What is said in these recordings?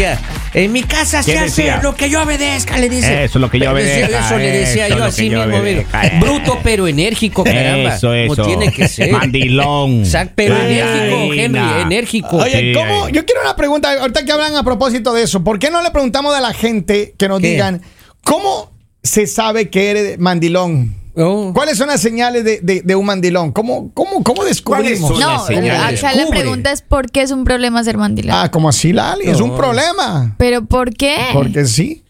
decía, en mi casa se ¿Qué hace decía? lo que yo obedezca, le dice. Eso, lo que yo obedezca, Eso le decía eso, yo así yo mismo, obedezca. Bruto pero enérgico, caramba. Eso, eso. Como tiene que ser. Mandilón. Exacto, pero Ay, enérgico, Henry, enérgico. Oye, Sí, ¿cómo? Yo quiero una pregunta, ahorita que hablan a propósito de eso, ¿por qué no le preguntamos a la gente que nos ¿Qué? digan cómo se sabe que eres mandilón? Oh. ¿Cuáles son las señales de, de- de un mandilón? ¿Cómo, cómo, cómo descubrimos? No, acá la pregunta es por qué es un problema ser mandilón. Ah, como así, Lali, es un problema. Pero ¿por qué? Porque sí.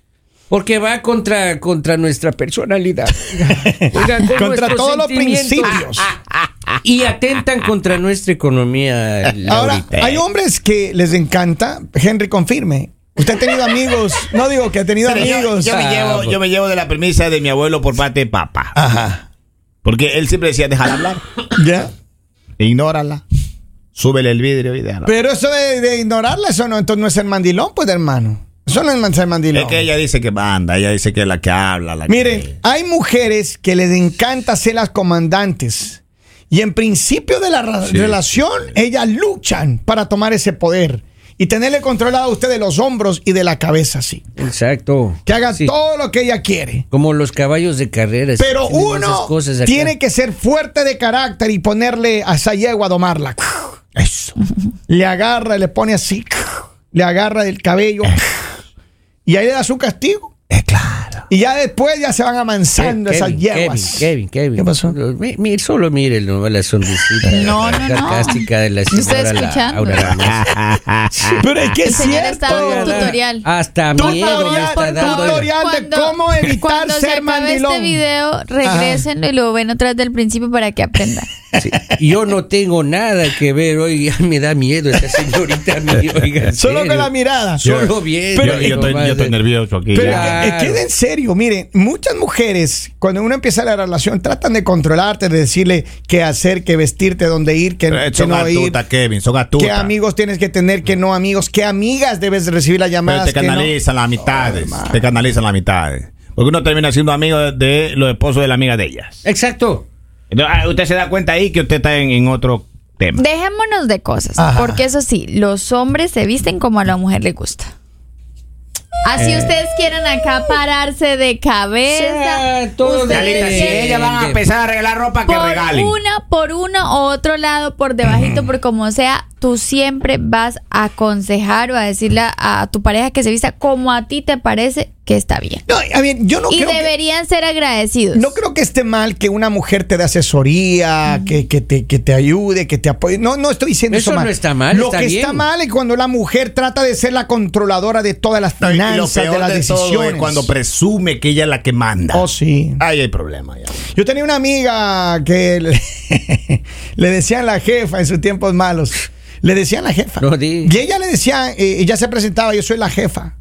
Porque va contra, contra nuestra personalidad. Con Contra todos los principios. Y atentan contra nuestra economía. Ahora, hay hombres que les encanta, Henry confirme. Usted ha tenido amigos, no digo que ha tenido Pero amigos. yo me Ah, llevo, yo me llevo de la premisa de mi abuelo por parte de papá. Ajá. Porque él siempre decía, déjala hablar. ¿Ya? Ignórala. Súbele el vidrio y déjala. Pero eso de, de ignorarla, eso no, entonces no es ser mandilón, pues, hermano. Eso no es ser mandilón. Es que ella dice que manda, ella dice que es la que habla. La Miren, que... hay mujeres que les encanta ser las comandantes. Y en principio de la Sí. relación, ellas luchan para tomar ese poder y tenerle controlado a usted de los hombros y de la cabeza, así. Exacto. Que haga Sí. todo lo que ella quiere. Como los caballos de carreras. Pero uno cosas tiene que ser fuerte de carácter y ponerle a esa yegua a domarla. Eso. Le agarra, le pone así. Le agarra del cabello. Y ahí le da su castigo. Es claro. Y ya después ya se van amansando Ke- esas yeguas. Kevin, Kevin, Kevin. ¿Qué pasó? Mi- mi- solo mire no, la sonrisita. No, no, no. sarcástica de la ¿Me señora la- escuchando? Aura. Pero es que El es señor cierto. está dando un tutorial. Hasta miedo me Tutorial, está dando. tutorial de cómo evitar cuando se ser acabe mandilón. este video, regresen y lo ven vez del principio para que aprendan. Sí, Yo no tengo nada que ver, oiga, me da miedo esta señorita mía, oiga, Solo serio. con la mirada. Solo bien. Pero- yo, yo estoy, yo estoy nervioso aquí. Pero ya. es que- es que en serio, miren, muchas mujeres, cuando uno empieza la relación, tratan de controlarte, de decirle qué hacer, qué vestirte, dónde ir, qué, Pero qué son no ir, atutas, Kevin, son atutas. qué amigos tienes que tener, qué no amigos, qué amigas debes de recibir las Pero llamadas. te qué no. canalizan las mitades. hermano. te canalizan las mitades. Porque uno termina siendo amigo de, de los esposos de la amiga de ellas. Exacto. Entonces, ah, usted se da cuenta ahí que usted está en, en otro tema. Dejémonos de cosas, Ajá. porque eso sí, los hombres se visten como a la mujer le gusta. Así Eh. ustedes quieran acá pararse de cabeza. Sí, todo ustedes de- quieren- si ellas van a empezar a regalar ropa, por una, por uno o otro lado, por debajito, por como sea, tú siempre vas a aconsejar o a decirle a, a tu pareja que se vista como a ti te parece que está bien. No, a ver, yo no y creo que- deberían ser agradecidos. No creo que esté mal que una mujer te dé asesoría, que, que te, que te ayude, que te apoye. No, no estoy diciendo eso, Eso mal. no está mal, Lo está que bien. está mal es cuando la mujer trata de ser la controladora de todas las Y lo finanzas, peor de las de todo decisiones. es cuando presume que ella es la que manda. Oh, sí. Ahí hay problema ya. Yo tenía una amiga que le, le decían la jefa en sus tiempos malos. Le decían la jefa. No, di. Y ella le decía, eh, ella se presentaba, yo soy la jefa.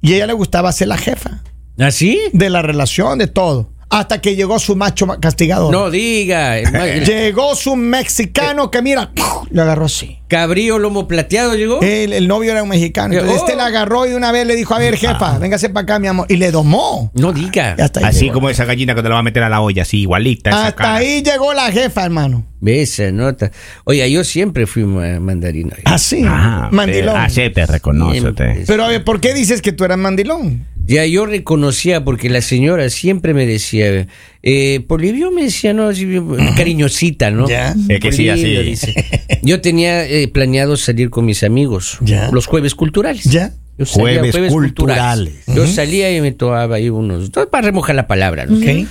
Y a ella le gustaba ser la jefa ¿Así? de la relación, de todo. Hasta que llegó su macho castigador. No diga. Llegó su mexicano que mira, le agarró así. Cabrío lomo plateado llegó. El, el novio era un mexicano. Entonces Oh. este la agarró y una vez le dijo, a ver, jefa, véngase para acá, mi amor. Y le domó. No diga. Y hasta ahí Así llegó. como esa gallina que te la va a meter a la olla, así igualita. esa Hasta cara. ahí llegó la jefa, hermano. Esa nota. Oiga, yo siempre fui ma- mandarino. Así. Ah, mandilón. Así te reconoce Siempre. usted. Pero a ver, ¿por qué dices que tú eras mandilón? Ya yo reconocía porque la señora siempre me decía, eh, Polivio me decía, no, así, cariñosita, ¿no? Ya. Es que sí, así. dice. Yo tenía eh, planeado salir con mis amigos, Ya. los jueves culturales. Ya. Yo salía Jueves culturales. Yo salía y me tomaba ahí unos, todo para remojar la palabra, ¿no? Y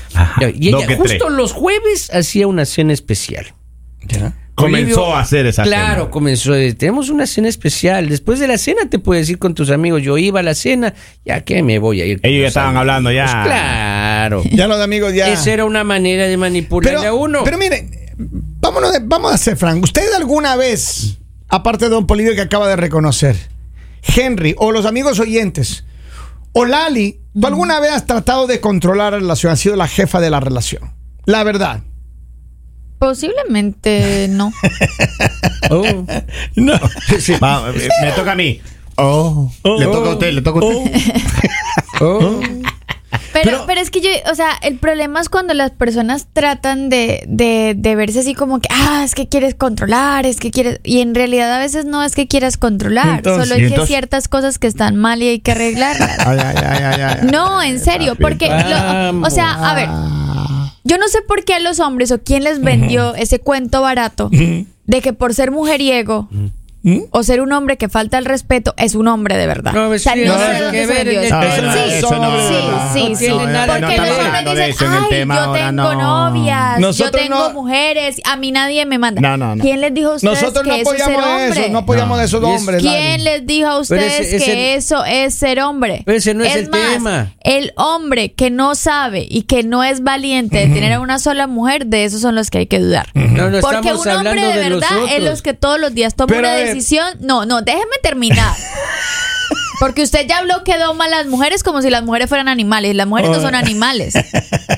ella justo tres. los jueves hacía una cena especial. Ya. Comenzó a hacer esa Claro, cena. comenzó. de, Tenemos una cena especial. Después de la cena te puedes ir con tus amigos. Yo iba a la cena, ya que me voy a ir. con Ellos ya estaban amigos? hablando ya. Pues claro. Ya los amigos ya. Esa era una manera de manipularle pero, a uno. pero miren, vámonos de- vamos a ser frank. ¿Usted alguna vez, aparte de Don Polivio que acaba de reconocer, Henry o los amigos oyentes, o Lali, ¿tú alguna vez has tratado de controlar la relación? Has sido la jefa de la relación. La verdad. Posiblemente no. Oh. No. Va, me toca a mí. Oh. le toca a usted, le toca a usted. Oh. Pero, Pero- pero, es que yo, o sea, el problema es cuando las personas tratan de, de, de verse así como que, ah, es que quieres controlar, es que quieres. Y en realidad a veces no es que quieras controlar, Entonces- solo hay ¿Y que ciertas cosas que están mal y hay que arreglarlas. Ay, ay, ay, ay, ay. No, en serio, porque, lo- o sea, a ver, yo no sé por qué a los hombres o quién les vendió ese cuento barato de que por ser mujeriego ¿Mm? o ser un hombre que falta el respeto es un hombre de verdad. No, o sea, sí, no no, sé dónde ver eso. no, Sí, eso sí, sí, sí. Porque que los hombres dicen, ay, tema yo ahora, tengo no. novias, Nosotros yo tengo no- mujeres, a mí nadie me manda. No, no, no. ¿Quién les dijo a ustedes Nosotros no que eso es ser apoyamos hombre? eso, no apoyamos No. de esos hombres. ¿Quién les dijo a ustedes ese- ese- que eso es ser hombre? Pero ese no es el más, tema. El hombre que no sabe y que no es valiente de tener a una sola mujer, de esos son los que hay que dudar. No, no Porque un hombre de de verdad es los que todos los días toma una ver. Decisión. No, no, déjeme terminar. Porque usted ya habló que doma a las mujeres como si las mujeres fueran animales. Las mujeres no son animales.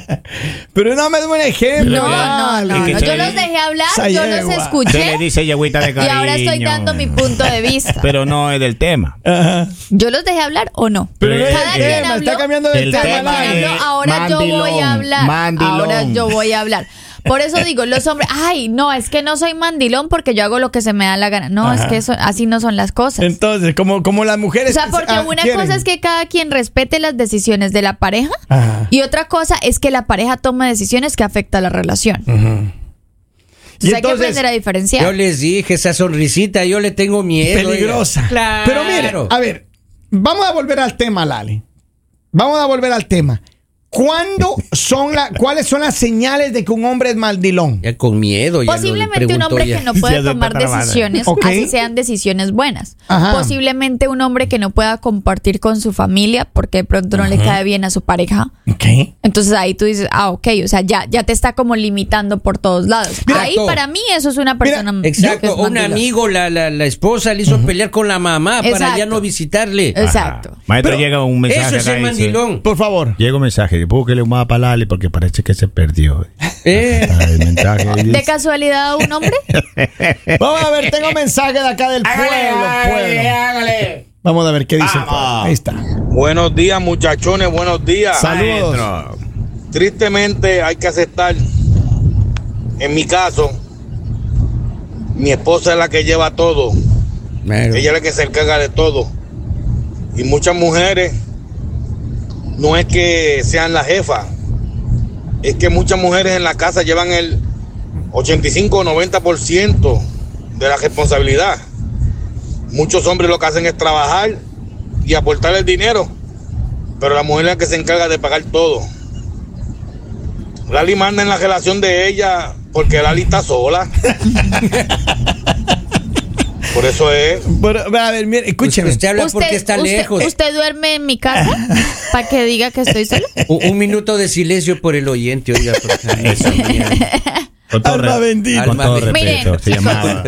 Pero no me da un ejemplo. No, no, no. Yo le- los dejé hablar, yo los. Se le escuché dice yegüita de y cariño. ahora estoy dando mi punto de vista. Pero no es del tema. Ajá. ¿Yo los dejé hablar o no? Pero Cada quien tema, habló, está cambiando de El tema. habló, ahora yo voy a hablar. mandilón. Ahora yo voy a hablar. Por eso digo, los hombres, ay, no, es que no soy mandilón porque yo hago lo que se me da la gana. No, es que eso, así no son las cosas. Entonces, como, como las mujeres. O sea, porque ah, una quieren. cosa es que cada quien respete las decisiones de la pareja Ajá. y otra cosa es que la pareja tome decisiones que afectan la relación. Y Entonces hay que aprender a diferenciar. Yo les dije, esa sonrisita, yo le tengo miedo. peligrosa. Claro. Pero mire, a ver, vamos a volver al tema, Lali. Vamos a volver al tema. ¿Cuándo son la, cuáles son las señales de que un hombre es maldilón? Ya con miedo. ya Posiblemente un hombre ya. que no puede tomar decisiones, Ok. así sean decisiones buenas. Ajá. Posiblemente un hombre que no pueda compartir con su familia porque de pronto no le cae bien a su pareja. Entonces ahí tú dices, ah, ok, o sea, ya, ya te está como limitando por todos lados. Mira, ahí para mí eso es una persona es Exacto, un amigo, la, la, la esposa le hizo pelear con la mamá para ya no visitarle. Exacto. Ajá. Maestro, Pero llega un mensaje. Eso es acá el dice- mandilón. Por favor. Llega un mensaje. Búsquele un mapa a Lali porque parece que se perdió. Eh, El mensaje ahí ¿De casualidad un hombre? Vamos a ver, tengo mensaje de acá del pueblo. pueblo. Vamos a ver qué dice el pueblo. Vamos. Ahí está. Buenos días, muchachones, buenos días. Saludos. Maestro. Tristemente hay que aceptar, en mi caso, mi esposa es la que lleva todo. Ella es la que se encarga de todo. Y muchas mujeres no es que sean la jefa, es que muchas mujeres en la casa llevan el 85 o 90% de la responsabilidad. Muchos hombres lo que hacen es trabajar y aportar el dinero, pero la mujer es la que se encarga de pagar todo. Lali manda en la relación de ella porque Lali está sola. Por eso es. Pero, a ver, mire, escúcheme. Usted habla porque está usted- lejos. ¿Usted duerme en mi casa para que diga que estoy sola? Un, un minuto de silencio por el oyente, oiga. Eso. Con todo Alma bendita. Con todo Alma respeto. bendita. Se llamaba.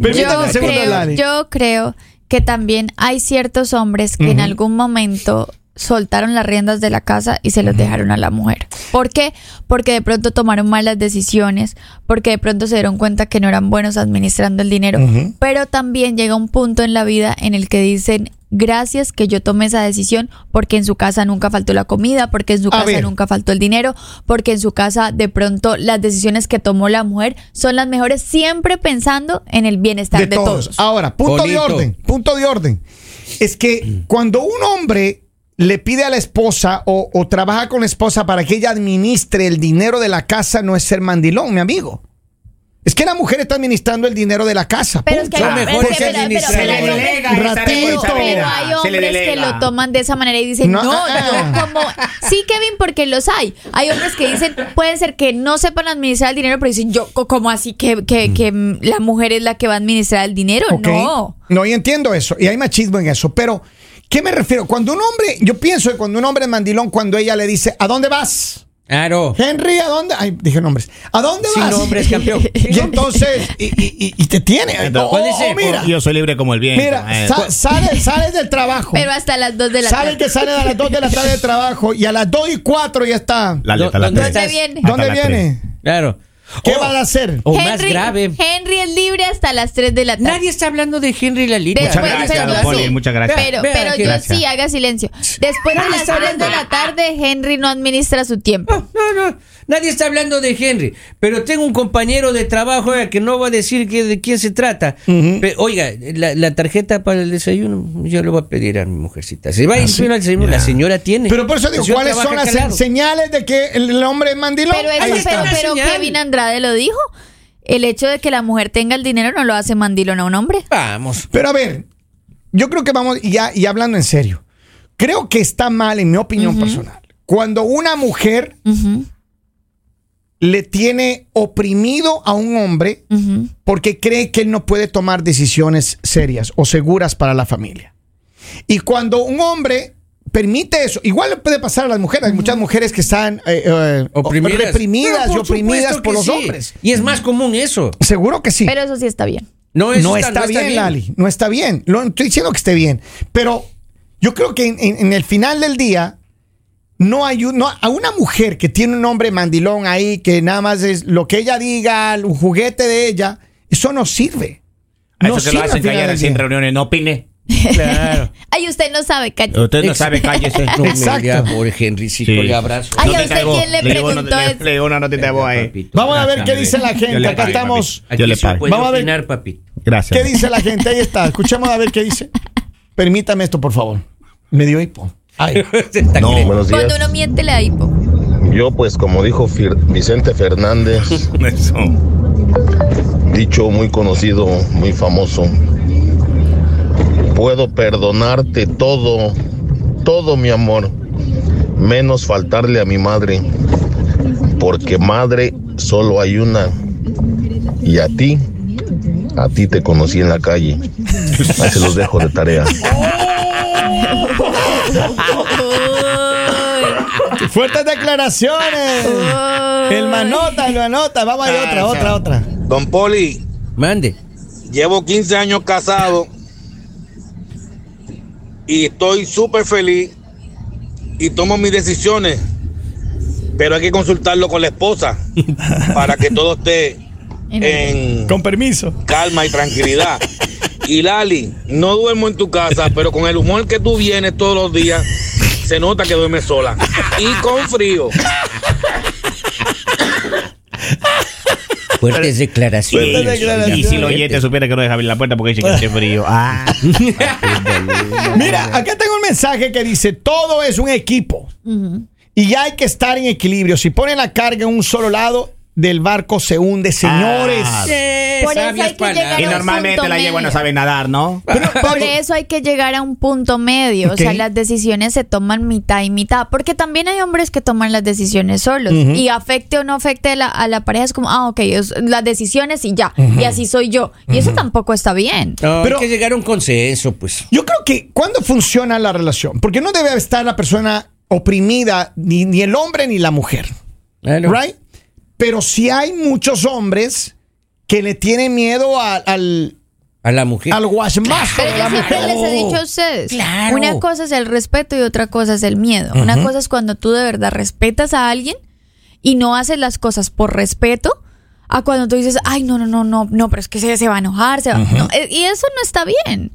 Permítame yo creo, yo creo que también hay ciertos hombres que en algún momento soltaron las riendas de la casa y se los dejaron a la mujer. ¿Por qué? Porque de pronto tomaron malas decisiones, porque de pronto se dieron cuenta que no eran buenos administrando el dinero, pero también llega un punto en la vida en el que dicen, gracias que yo tomé esa decisión porque en su casa nunca faltó la comida, porque en su casa nunca faltó el dinero, porque en su casa de pronto las decisiones que tomó la mujer son las mejores, siempre pensando en el bienestar de, de todos. todos. Ahora, punto de orden, punto de orden. Es que cuando un hombre le pide a la esposa o, o trabaja con la esposa para que ella administre el dinero de la casa, no es ser mandilón, mi amigo. Es que la mujer está administrando el dinero de la casa. Pero es que punto. hay, mejor hay Se le hombres- hay que lo toman de esa manera y dicen, No, no, ah. yo como... Sí, Kevin, porque los hay. Hay hombres que dicen, puede ser que no sepan administrar el dinero, pero dicen, yo, co- como así que, que, que mm, la mujer es la que va a administrar el dinero? Ok. No. No, y entiendo eso. Y hay machismo en eso. Pero, ¿qué me refiero? Cuando un hombre, yo pienso que cuando un hombre es mandilón, cuando ella le dice, ¿a dónde vas? Claro. Henry, ¿a dónde? Ay, dije nombres. ¿A dónde Sin vas? nombres, campeón. Y entonces, y, y- y- te tiene. Entonces, Oh, ¿cuál dice? mira, Yo soy libre como el viento. mira, sa- sales, sales del trabajo. Pero hasta las 2 de la Sale tarde. que sale a las 2 de la tarde de trabajo y a las 2 y 4 ya está. Hasta las ¿Dónde tres. ¿Dónde estás? viene? ¿Dónde viene? Claro. ¿Qué O- va a hacer? O más grave. Henry, Henry es libre hasta las 3 de la tarde. Nadie está hablando de Henry Lalita. Muchas gracias, pero Poli, sí. muchas gracias. Pero, pero que yo gracias. sí, haga silencio. Después de las está 3 de la tarde, Henry no administra su tiempo. No, no, no. Nadie está hablando de Henry. Pero tengo un compañero de trabajo oiga, que no va a decir que, de quién se trata. Pe- oiga, la, la tarjeta para el desayuno, yo le voy a pedir a mi mujercita. Se va a ir al desayuno, la señora tiene. Pero por eso digo, ¿cuáles son las señales de que el, hombre es mandilón? Pero, Ahí eso, está. pero, pero. Kevin Andrade lo dijo. El hecho de que la mujer tenga el dinero no lo hace mandilón a un hombre. Vamos. Pero a ver, yo creo que vamos, y ya, y hablando en serio, creo que está mal, en mi opinión personal, cuando una mujer le tiene oprimido a un hombre porque cree que él no puede tomar decisiones serias o seguras para la familia. Y cuando un hombre permite eso, igual le puede pasar a las mujeres, hay muchas mujeres que están eh, eh, Oprimidas. reprimidas y oprimidas por los sí. hombres. Y es más común eso. Seguro que sí. Pero eso sí está bien. No, está, bien, Lali, no está bien. No estoy diciendo que esté bien, pero yo creo que en, en- en el final del día no hay un- no, a una mujer que tiene un hombre mandilón ahí que nada más es lo que ella diga, un juguete de ella, eso no sirve. A No eso se lo hacen callar así en reuniones, no opine. Claro. Ay, usted no sabe, cállate. Usted no sabe, cállese. Exacto. pobre Henrycito, Sí. le abrazo. Ay, ¿a usted quién le preguntó le- eso? le digo una notita de voz ahí. Papito. Vamos a ver qué dice la gente. Acá estamos. Yo le pago. Vamos a ver. Gracias. ¿Qué dice la gente? Ahí está. Escuchemos a ver qué dice. Permítame esto, por favor. Me dio hipo. Ay. Está No. Buenos días. Cuando uno miente le da hipo. Yo, pues, como dijo Fir- Vicente Fernández, Eso. dicho muy conocido, muy famoso, puedo perdonarte todo, todo mi amor, menos faltarle a mi madre, porque madre solo hay una, y a ti, a ti te conocí en la calle. Ahí se los dejo de tarea. Fuertes declaraciones. El manota, lo anota. Vamos a ir otra, otra, otra. Don Poli, Mande. llevo 15 años casado y estoy súper feliz y tomo mis decisiones, pero hay que consultarlo con la esposa para que todo esté en Con permiso. calma y tranquilidad. Y Lali, no duermo en tu casa, pero con el humor que tú vienes todos los días, se nota que duermes sola. Y con frío. Fuertes declaraciones. Fuertes declaraciones. Y si lo oyente supiera que no deja abrir la puerta porque dice que hace frío. Ah. Mira, acá tengo un mensaje que dice, todo es un equipo. Y ya hay que estar en equilibrio. Si ponen la carga en un solo lado, del barco se hunde, señores. Ah. Por eso hay que llegar Y a un normalmente punto la yegua no sabe nadar, ¿no? Por eso hay que llegar a un punto medio. O sea, las decisiones se toman mitad y mitad. Porque también hay hombres que toman las decisiones solos. Y afecte o no afecte a la, a la pareja, es como, ah, ok, es- las decisiones y ya. Y así soy yo. Y eso tampoco está bien. No, Pero- hay que llegar a un consenso, pues. Yo creo que cuando funciona la relación, porque no debe estar la persona oprimida, ni, ni el hombre ni la mujer. Claro. Right? Pero si hay muchos hombres que le tienen miedo a- al, A la mujer. al yo la siempre mujer. les he dicho a ustedes, claro. una cosa es el respeto y otra cosa es el miedo. Una cosa es cuando tú de verdad respetas a alguien y no haces las cosas por respeto, a cuando tú dices, ay, no, no, no, no, no, pero es que se, se va a enojar, se va-". No, eh, y eso no está bien.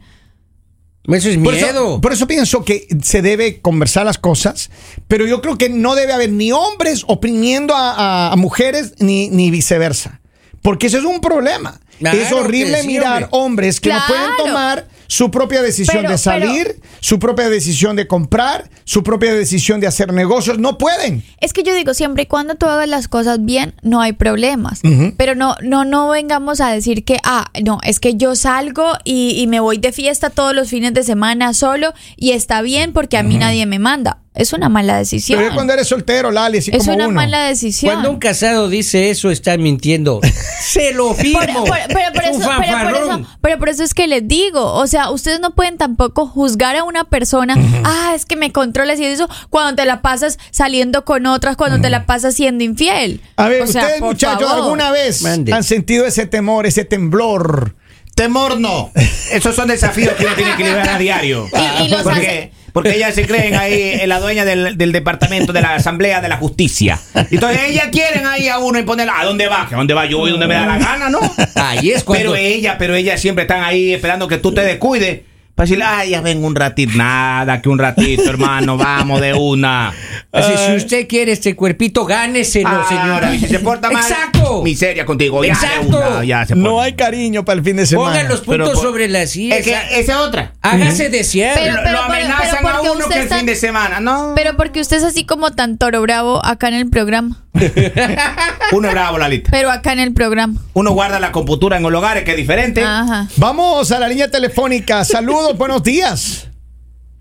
Eso es Por miedo. eso, por eso pienso que se debe conversar las cosas, pero yo creo que no debe haber ni hombres oprimiendo a, a- a mujeres ni, ni viceversa. Porque eso es un problema. Claro es horrible mirar hombre. hombres que no pueden tomar su propia decisión Pero- de salir, su propia decisión de comprar, su propia decisión de hacer negocios. No pueden. Es que yo digo, siempre y cuando tú hagas las cosas bien, no hay problemas. Pero no, no, no vengamos a decir que, ah, no, es que yo salgo y, y me voy de fiesta todos los fines de semana solo y está bien porque a mí nadie me manda. Es una mala decisión. Pero es cuando eres soltero, Lali, así Es como una uno. mala decisión. Cuando un casado dice eso, está mintiendo. Se lo firmo. por- pero, por Es un eso, pero, por eso, pero por eso es que les digo, o sea, ustedes no pueden tampoco juzgar a una persona, ah, es que me controlas y eso, cuando te la pasas saliendo con otras, cuando te la pasas siendo infiel. A ver, O sea, ustedes muchachos, favor. ¿alguna vez Mande. han sentido ese temor, ese temblor? Temor no. Esos son desafíos que uno tiene que liberar a diario. Y, y los Porque hace, Porque ellas se creen ahí en la dueña del, del departamento de la Asamblea de la Justicia. Entonces ellas quieren ahí a uno y ponerla, ¿a dónde va? ¿A dónde va? Yo voy donde me da la gana, ¿no? Ahí es cuando- Pero ella, pero ellas siempre están ahí esperando que tú te descuides. Para decirle, ay, ya ven un ratito, nada, que un ratito, hermano, vamos de una. Así, si usted quiere este cuerpito, gáneselo, Ah, señora. y si se porta mal, Exacto. miseria contigo. ya de Exacto. una, ya se porta. No hay cariño para el fin de semana. Pongan los puntos por- sobre las sillas. Es que esa es otra. Hágase. Pero- lo, pero- lo amenazan pero a uno que el está- fin de semana, ¿no? Pero porque usted es así como tan toro bravo acá en el programa. Uno es bravo, Lalita. Pero acá en el programa. Uno guarda la computura en los hogares, que es diferente. Ajá. Vamos a la línea telefónica. Saludos, buenos días.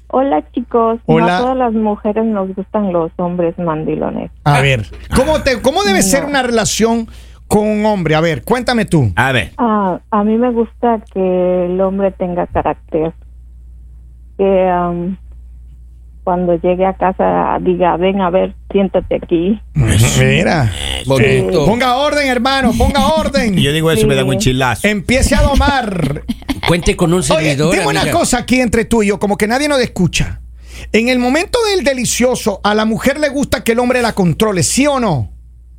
Hola chicos, Hola. no a todas las mujeres nos gustan los hombres mandilones. A ver, ¿cómo, te, cómo debe ser una relación con un hombre? A ver, cuéntame tú. A ver. Ah, a mí me gusta que el hombre tenga carácter, que am, cuando llegue a casa diga, ven a ver, siéntate aquí. Mira. Bonito. Ponga orden, hermano, ponga orden. Yo digo eso y me da un chilazo. Empiece a domar. Cuente con un Oye, servidor. dime una cosa aquí entre tú y yo, como que nadie nos escucha. En el momento del delicioso, a la mujer le gusta que el hombre la controle, ¿sí o no?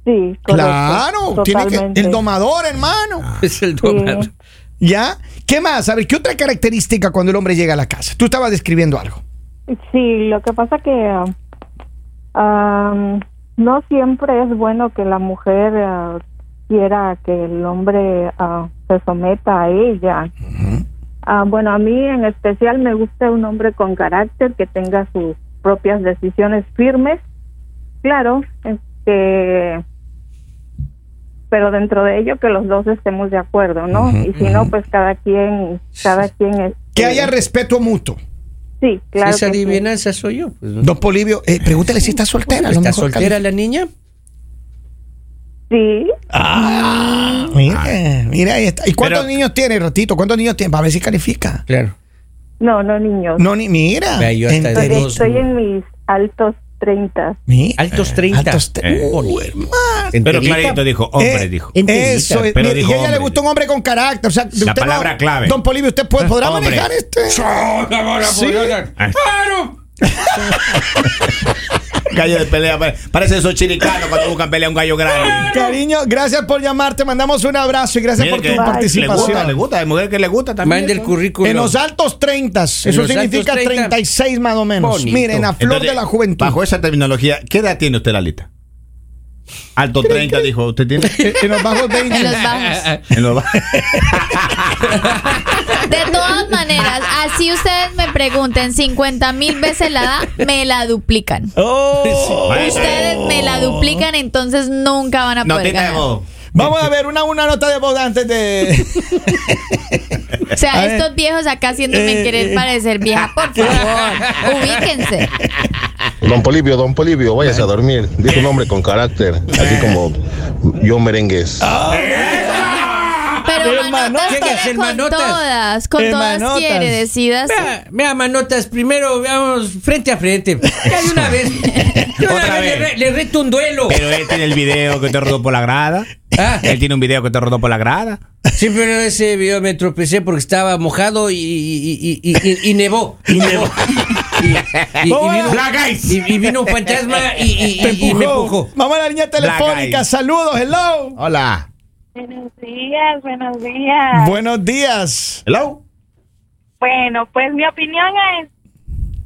Sí, correcto, Claro, tiene que, el domador, hermano. Es el Sí. domador. ¿Ya? ¿Qué más? A ver, ¿qué otra característica cuando el hombre llega a la casa? Tú estabas describiendo algo. Sí, lo que pasa que ah, am, no siempre es bueno que la mujer ah, quiera que el hombre ah, se someta a ella. Ah, bueno, a mí en especial me gusta un hombre con carácter que tenga sus propias decisiones firmes. Claro, este, pero dentro de ello que los dos estemos de acuerdo, ¿no? y si no, pues cada quien, cada quien es. Que haya respeto mutuo. Sí, claro. Esa que sí. adivinanza soy yo. pues, ¿no? Don Polivio, eh, pregúntale si está soltera. ¿Está mejor soltera la niña? Sí, Ah, mira, mira ahí está. ¿Y cuántos Pero- niños tiene, Ratito? ¿Cuántos niños tiene? Para ver si califica. Claro. no, no niños. No, ni mira. Yo hasta dos- Estoy en mis altos 30. Mira, Altos 30. Altos tre- Eh. Uh, hermano. Pero Enterita. clarito dijo, hombre, Eh, dijo. Eso es. Pero dijo y a ella le hombre. gusta un hombre con carácter. O sea, usted no- palabra clave. Don Polivio, ¿usted puede- podrá Hombre. manejar este? Sí. ¡Claro! Gallo de pelea. pare- Parece esos chiricanos cuando buscan pelea a un gallo grande. Cariño, gracias por llamar. Te mandamos un abrazo y gracias por que tu Le gusta, le participación. gusta. Hay mujer que le gusta también. Mande el currículum. En los altos 30, eso significa altos 30. 36 más o menos. Bonito. Miren, a flor Entonces, de la juventud. Bajo esa terminología, ¿qué edad tiene usted, Lalita? Alto 30, dijo. ¿Usted tiene? En los bajos 20. En los bajos. En los ba- De todas maneras, así ustedes me pregunten 50 mil veces la edad, me la duplican. Oh. Ustedes me la duplican, entonces nunca van a No poder ganar. Vamos a ver una, una nota de voz antes de. O sea, A ver. estos viejos acá haciéndome Eh, querer eh. parecer vieja, por favor, ubíquense. Don Polivio, don Polivio, váyase a dormir. Dijo un hombre con carácter, así como yo merengues. Pero manotas ¿Qué quiere hace, con manotas? todas, con todas Hermanotas. quiere, decidas. Vea, vea, manotas, primero veamos frente a frente. Ya de una vez. De una Otra vez vez. Le, le reto un duelo. Pero él tiene el video que te rodó por la grada. Ah. Él tiene un video que te rodó por la grada. Sí, pero ese video me tropecé porque estaba mojado y, y, y, y- y- y nevó. Y nevó. Y, y- y vino, y- y vino un fantasma y, y- y- y me empujó. A la línea telefónica. Saludos, hello. Hola. Buenos días, buenos días. Buenos días. Hello. Bueno, pues mi opinión es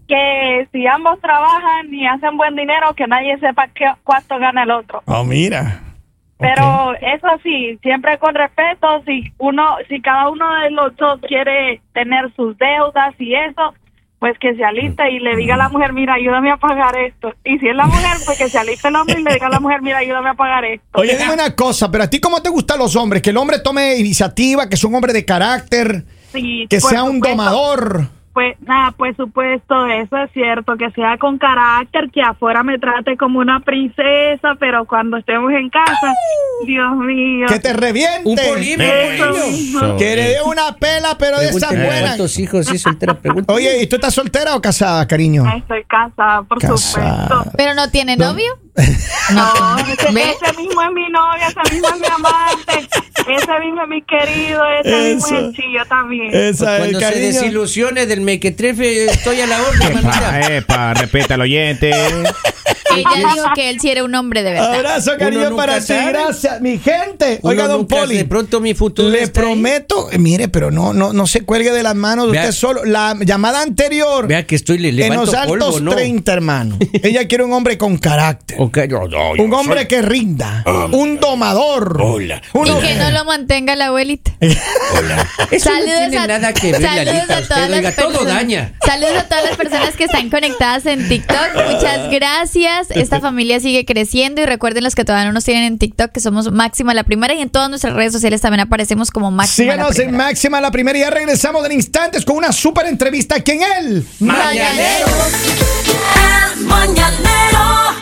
que si ambos trabajan y hacen buen dinero, que nadie sepa qué, cuánto gana el otro. Oh, mira. Pero eso sí, siempre con respeto, si uno, si cada uno de los dos quiere tener sus deudas y eso, pues que se aliste y le diga a la mujer, mira, ayúdame a pagar esto. Y si es la mujer, pues que se aliste el hombre y le diga a la mujer, mira, ayúdame a pagar esto. Oye, dime una cosa, pero a ti cómo te gustan los hombres? Que el hombre tome iniciativa, que sea un hombre de carácter, Sí, que sea un supuesto. domador. Pues nada, por supuesto, eso es cierto, que sea con carácter, que afuera me trate como una princesa, pero cuando estemos en casa, Dios mío. Que te reviente. Un polibio. Eso. Que le dé una pela, pero de esas Pregúntele buenas. ¿Cuántos hijos sí soltera? Pregunta. Oye, ¿y tú estás soltera o casada, cariño? Estoy casada, por Casada. supuesto. Pero no tiene ¿No? novio. No, ese, mismo es mi novia, ese mismo es mi amante, ese mismo es mi querido, ese mismo es el chillo también. Esa, Cuando se cariño. desilusione del mequetrefe, estoy a la orden, Epa, manita. epa, respeta al oyente. Ella dijo que él sí era un hombre de verdad. Abrazo, cariño, para ti. Gracias, mi gente. Uno Oiga, don Poli. De pronto mi futuro Le ahí. prometo, eh, mire, pero no, no, no se cuelgue de las manos de Vea. usted solo. La llamada anterior, Vea que estoy le en los altos polvo, ¿no? 30, hermano. Ella quiere un hombre con carácter. No, yo un hombre soy- que rinda. un domador. Hola. Un Y que no lo mantenga la abuelita. Hola. Eso no tiene nada que ver, saludos Lalita, a usted, todas oiga, las todo personas- daña. Saludos a todas las personas que están conectadas en TikTok. Muchas gracias. Esta familia sigue creciendo y recuerden los que todavía no nos tienen en TikTok que somos Máxima la Primera y en todas nuestras redes sociales también aparecemos como Máxima la Síganos en Primera. Máxima la primera y ya regresamos en instantes con una súper entrevista aquí en él. Mañanero. El mañanero